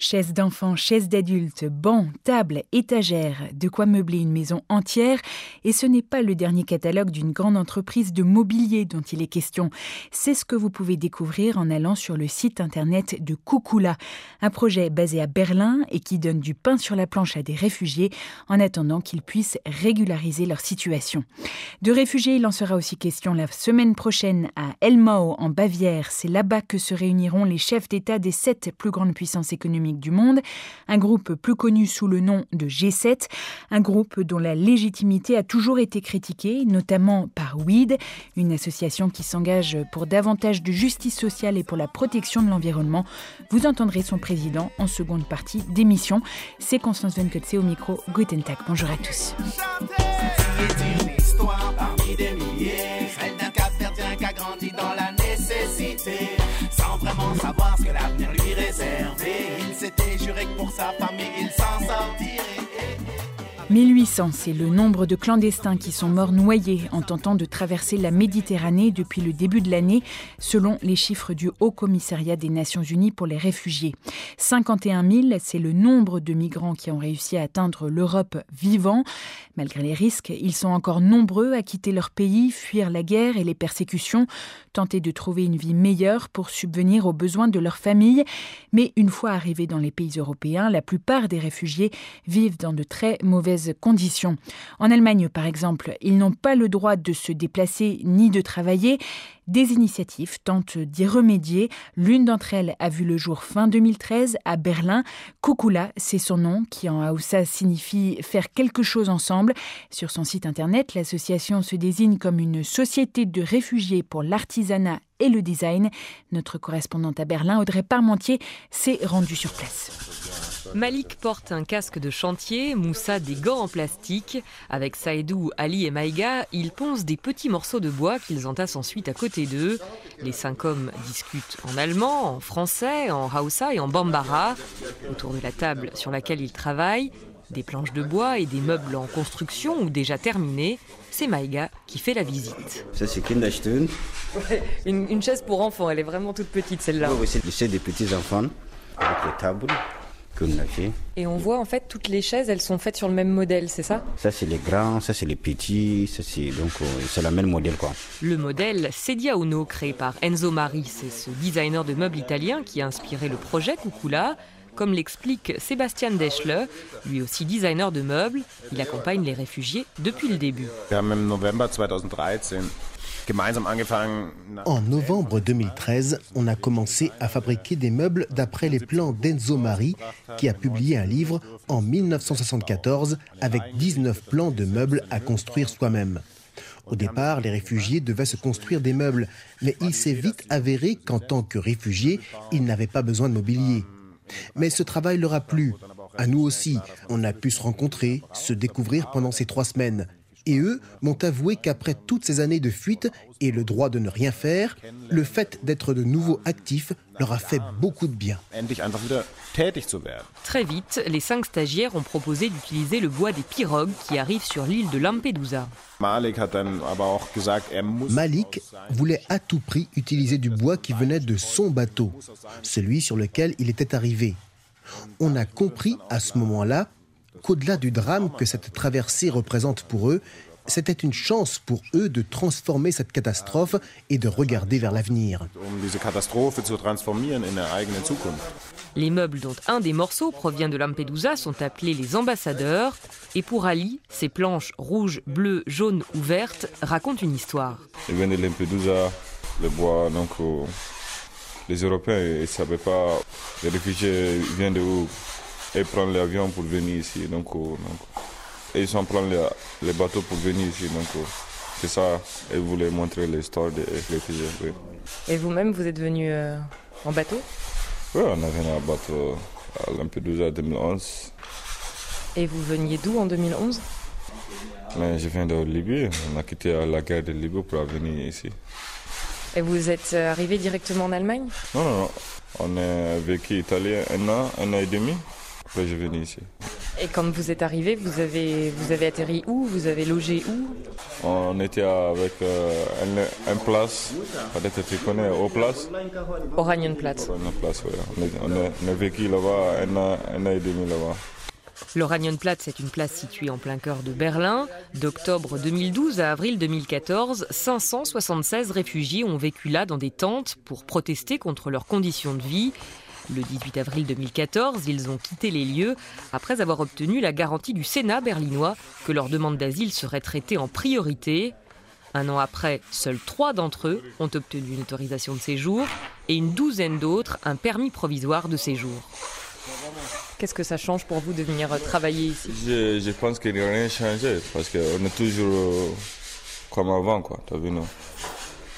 Chaises d'enfants, chaises d'adultes, bancs, tables, étagères, de quoi meubler une maison entière. Et ce n'est pas le dernier catalogue d'une grande entreprise de mobilier dont il est question. C'est ce que vous pouvez découvrir en allant sur le site internet de Kukula, un projet basé à Berlin et qui donne du pain sur la planche à des réfugiés en attendant qu'ils puissent régulariser leur situation. De réfugiés, il en sera aussi question la semaine prochaine à Elmau en Bavière. C'est là-bas que se réuniront les chefs d'État des sept plus grandes puissances économiques du monde, un groupe plus connu sous le nom de G7, un groupe dont la légitimité a toujours été critiquée, notamment par WEED, une association qui s'engage pour davantage de justice sociale et pour la protection de l'environnement. Vous entendrez son président en seconde partie d'émission. C'est Constance Venkotze au micro. Guten Tag. Bonjour à tous. Il s'était juré que pour sa famille, il s'en sortirait. 1800, c'est le nombre de clandestins qui sont morts noyés en tentant de traverser la Méditerranée depuis le début de l'année, selon les chiffres du Haut Commissariat des Nations Unies pour les réfugiés. 51 000, c'est le nombre de migrants qui ont réussi à atteindre l'Europe vivant. Malgré les risques, ils sont encore nombreux à quitter leur pays, fuir la guerre et les persécutions, tenter de trouver une vie meilleure pour subvenir aux besoins de leur famille. Mais une fois arrivés dans les pays européens, la plupart des réfugiés vivent dans de très mauvaises conditions. En Allemagne, par exemple, ils n'ont pas le droit de se déplacer ni de travailler. Des initiatives tentent d'y remédier. L'une d'entre elles a vu le jour fin 2013 à Berlin. Kukula, c'est son nom, qui en Hausa signifie faire quelque chose ensemble. Sur son site internet, l'association se désigne comme une société de réfugiés pour l'artisanat et le design. Notre correspondante à Berlin, Audrey Parmentier, s'est rendue sur place. Malik porte un casque de chantier, Moussa des gants en plastique. Avec Saïdou, Ali et Maïga, ils poncent des petits morceaux de bois qu'ils entassent ensuite à côté d'eux. Les cinq hommes discutent en allemand, en français, en Hausa et en Bambara. Autour de la table sur laquelle ils travaillent, des planches de bois et des meubles en construction ou déjà terminés, c'est Maïga qui fait la visite. Ça, c'est Kinderstühlen. Ouais, une, une, chaise pour enfants, elle est vraiment toute petite celle-là. Oui, c'est des petits enfants avec les tables. Et on voit en fait toutes les chaises, elles sont faites sur le même modèle, c'est ça? Ça, c'est les grands, ça, c'est les petits, ça, c'est donc c'est le même modèle quoi. Le modèle Sedia Uno, créé par Enzo Mari, c'est ce designer de meubles italien qui a inspiré le projet Kukula. Comme l'explique Sébastien Deschle, lui aussi designer de meubles, il accompagne les réfugiés depuis le début. En novembre 2013, on a commencé à fabriquer des meubles d'après les plans d'Enzo Mari, qui a publié un livre en 1974 avec 19 plans de meubles à construire soi-même. Au départ, les réfugiés devaient se construire des meubles, mais il s'est vite avéré qu'en tant que réfugiés, ils n'avaient pas besoin de mobilier. Mais ce travail leur a plu. À nous aussi, on a pu se rencontrer, se découvrir pendant ces trois semaines. Et eux m'ont avoué qu'après toutes ces années de fuite et le droit de ne rien faire, le fait d'être de nouveau actifs leur a fait beaucoup de bien. Très vite, les cinq stagiaires ont proposé d'utiliser le bois des pirogues qui arrivent sur l'île de Lampedusa. Malik voulait à tout prix utiliser du bois qui venait de son bateau, celui sur lequel il était arrivé. On a compris à ce moment-là qu'au-delà du drame que cette traversée représente pour eux, c'était une chance pour eux de transformer cette catastrophe et de regarder vers l'avenir. Les meubles dont un des morceaux provient de Lampedusa sont appelés les ambassadeurs. Et pour Ali, ces planches rouges, bleues, jaunes ou vertes racontent une histoire. Ils viennent de Lampedusa, le bois, donc les Européens ne savaient pas, les réfugiés viennent de où? Ils prennent l'avion pour venir ici. Donc, euh, donc et ils sont prendre les, les, bateaux pour venir ici. Donc, euh, c'est ça, ils voulaient montrer l'histoire des réfugiés. Oui. Et vous-même, vous êtes venu euh, en bateau? Oui, on a venu en bateau à Lampedusa en 2011. Et vous veniez d'où en 2011 Mais Je viens de Libye. On a quitté la guerre de Libye pour venir ici. Et vous êtes arrivé directement en Allemagne? Non, non, non. On a vécu en Italie un an, un an et demi. Suis venu ici. Et quand vous êtes arrivé, vous avez, vous avez atterri où? Vous avez logé où? On était avec euh, un, place, peut-être tu connais, au place. Oranienplatz. Oranienplatz, oui. On, est, on, a, vécu là-bas un an, un an et demi là-bas. L'Oranienplatz est une place située en plein cœur de Berlin. D'octobre 2012 à avril 2014, 576 réfugiés ont vécu là dans des tentes pour protester contre leurs conditions de vie. Le 18 avril 2014, ils ont quitté les lieux après avoir obtenu la garantie du Sénat berlinois que leur demande d'asile serait traitée en priorité. Un an après, seuls trois d'entre eux ont obtenu une autorisation de séjour et une douzaine d'autres un permis provisoire de séjour. Qu'est-ce que ça change pour vous de venir travailler ici? Je, pense qu'il n'y a rien changé parce qu'on est toujours euh, comme avant. Quoi, as vu,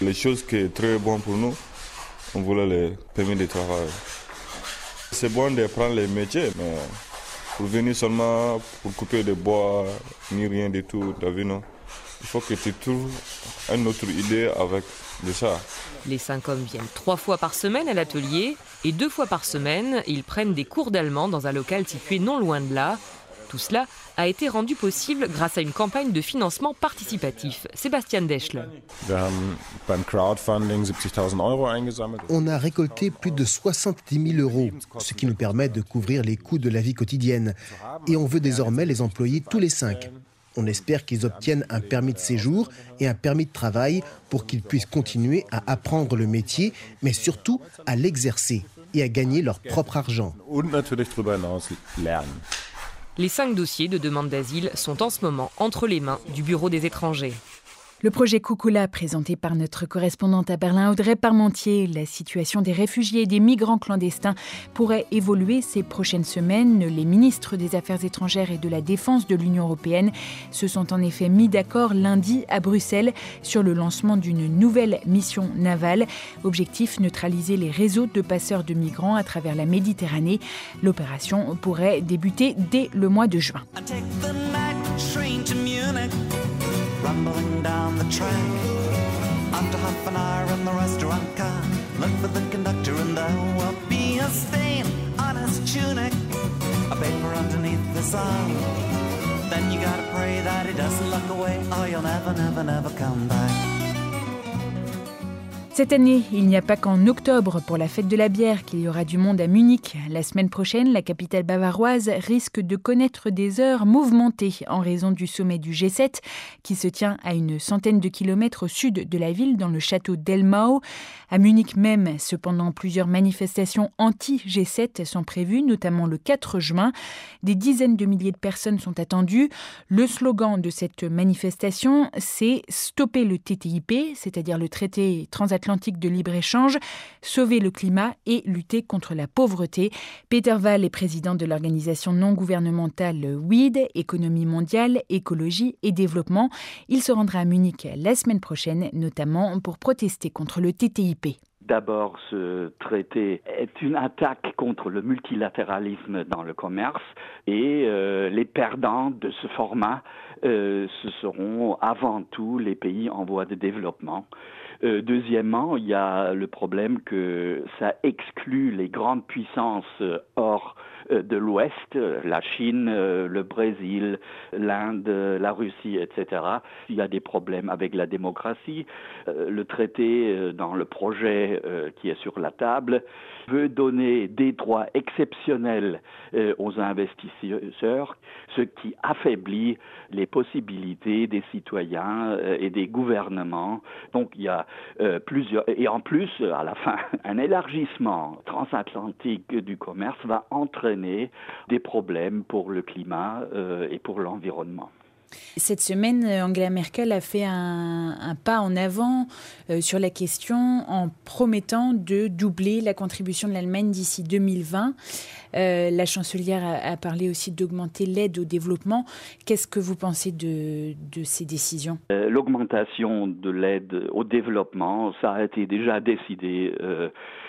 les choses qui sont très bonnes pour nous, on voulait les permis de travail. C'est bon de prendre les métiers, mais pour venir seulement pour couper des bois, ni rien du tout, t'as vu, non? Il faut que tu trouves une autre idée avec de ça. Les cinq hommes viennent trois fois par semaine à l'atelier et deux fois par semaine, ils prennent des cours d'allemand dans un local situé non loin de là. Tout cela a été rendu possible grâce à une campagne de financement participatif. Sébastien Deschle. On a récolté plus de 70 000 euros, ce qui nous permet de couvrir les coûts de la vie quotidienne. Et on veut désormais les employer tous les cinq. On espère qu'ils obtiennent un permis de séjour et un permis de travail pour qu'ils puissent continuer à apprendre le métier, mais surtout à l'exercer et à gagner leur propre argent. Les cinq dossiers de demande d'asile sont en ce moment entre les mains du Bureau des étrangers. Le projet Kukula, présenté par notre correspondante à Berlin, Audrey Parmentier, la situation des réfugiés et des migrants clandestins pourrait évoluer ces prochaines semaines. Les ministres des Affaires étrangères et de la Défense de l'Union européenne se sont en effet mis d'accord lundi à Bruxelles sur le lancement d'une nouvelle mission navale. Objectif neutraliser les réseaux de passeurs de migrants à travers la Méditerranée. L'opération pourrait débuter dès le mois de juin. Rumbling down the track. After half an hour in the restaurant car, look for the conductor and there will be a stain on his tunic, a paper underneath his arm. Then you gotta pray that he doesn't look away, or you'll never, never, never come back. Cette année, il n'y a pas qu'en octobre pour la fête de la bière qu'il y aura du monde à Munich. La semaine prochaine, la capitale bavaroise risque de connaître des heures mouvementées en raison du sommet du G7 qui se tient à une centaine de kilomètres au sud de la ville dans le château d'Elmau. À Munich même, cependant, plusieurs manifestations anti-G7 sont prévues, notamment le 4 juin. Des dizaines de milliers de personnes sont attendues. Le slogan de cette manifestation, c'est Stopper le TTIP, c'est-à-dire le traité transatlantique de libre-échange, sauver le climat et lutter contre la pauvreté. Peter Wall est président de l'organisation non gouvernementale WEED, Économie mondiale, écologie et développement. Il se rendra à Munich la semaine prochaine, notamment pour protester contre le TTIP. D'abord, ce traité est une attaque contre le multilatéralisme dans le commerce et euh, les perdants de ce format, euh, ce seront avant tout les pays en voie de développement. Euh, deuxièmement, il y a le problème que ça exclut les grandes puissances euh, hors euh, de l'Ouest, la Chine, le Brésil, l'Inde, la Russie, etc. Il y a des problèmes avec la démocratie. Le traité, dans le projet qui est sur la table, veut donner des droits exceptionnels aux investisseurs, ce qui affaiblit les possibilités des citoyens et des gouvernements. Donc il y a plusieurs. Et en plus, à la fin, un élargissement transatlantique du commerce va entraîner des problèmes pour le climat euh, et pour l'environnement. Cette semaine, Angela Merkel a fait un, pas en avant euh, sur la question en promettant de doubler la contribution de l'Allemagne d'ici 2020. Euh, la chancelière a, parlé aussi d'augmenter l'aide au développement. Qu'est-ce que vous pensez de, ces décisions? Euh, L'augmentation de l'aide au développement, ça a été déjà décidé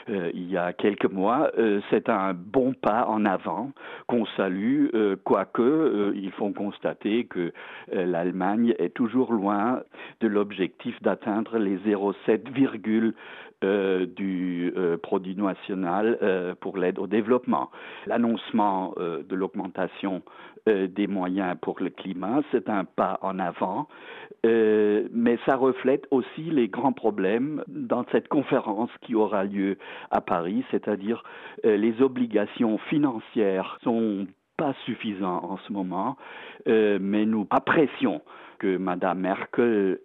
il y a quelques mois. C'est un bon pas en avant qu'on salue, quoique il faut constater que euh, l'Allemagne est toujours loin de l'objectif d'atteindre les 0,7, euh, du euh, produit national euh, pour l'aide au développement. L'annoncement de l'augmentation des moyens pour le climat, c'est un pas en avant, mais ça reflète aussi les grands problèmes dans cette conférence qui aura lieu à Paris, c'est-à-dire les obligations financières sont pas suffisantes en ce moment, mais nous apprécions que Mme Merkel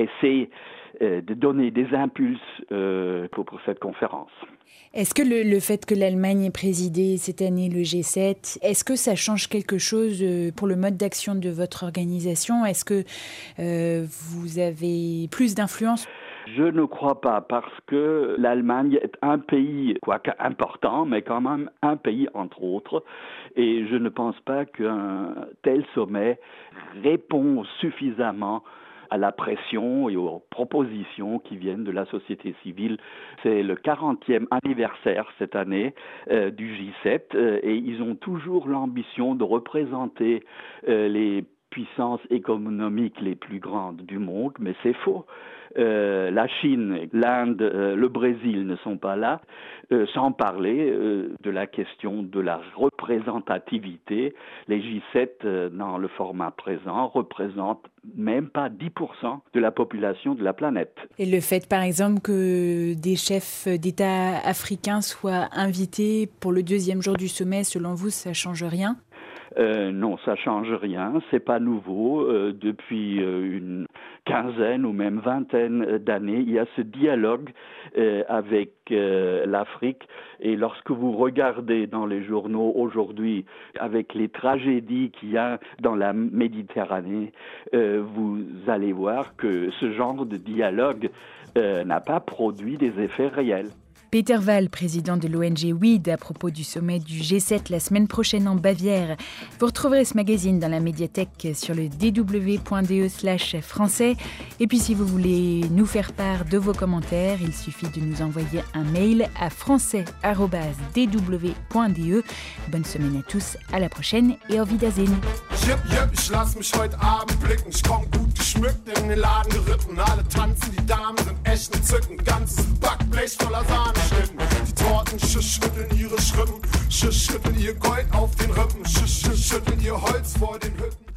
essaie euh, de donner des impulses euh, pour, cette conférence. Est-ce que le, fait que l'Allemagne ait présidé cette année le G7, est-ce que ça change quelque chose euh, pour le mode d'action de votre organisation? Est-ce que vous avez plus d'influence? Je ne crois pas parce que l'Allemagne est un pays, quoique important, mais quand même un pays entre autres, et je ne pense pas qu'un tel sommet répond suffisamment à la pression et aux propositions qui viennent de la société civile. C'est le 40e anniversaire cette année euh, du J7 euh, et ils ont toujours l'ambition de représenter euh, les puissances économiques les plus grandes du monde, mais c'est faux. Euh, la Chine, l'Inde, euh, le Brésil ne sont pas là, euh, sans parler de la question de la représentativité. Les G7, dans le format présent, représentent même pas 10% de la population de la planète. Et le fait, par exemple, que des chefs d'État africains soient invités pour le deuxième jour du sommet, selon vous, ça change rien? Euh, non, ça change rien, c'est pas nouveau. Euh, depuis euh, une quinzaine ou même vingtaine d'années, il y a ce dialogue avec l'Afrique. Et lorsque vous regardez dans les journaux aujourd'hui, avec les tragédies qu'il y a dans la Méditerranée, vous allez voir que ce genre de dialogue n'a pas produit des effets réels. Peter Wall, président de l'ONG WID, à propos du sommet du G7 la semaine prochaine en Bavière. Vous retrouverez ce magazine dans la médiathèque sur le dw.de slash français. Et puis si vous voulez nous faire part de vos commentaires, il suffit de nous envoyer un mail à français.dw.de. Bonne semaine à tous, à la prochaine et au Wiedersehen. Jip, jip, ich lass mich heute Abend blicken. Ich komm gut geschmückt in den Laden geritten. Alle tanzen, die Damen sind echt ne entzückend. Ganzes Backblech voller Sahneschnitten. Die Torten schütteln ihre Schrippen. Schütteln ihr Gold auf den Rippen. Schütteln ihr Holz vor den Hütten.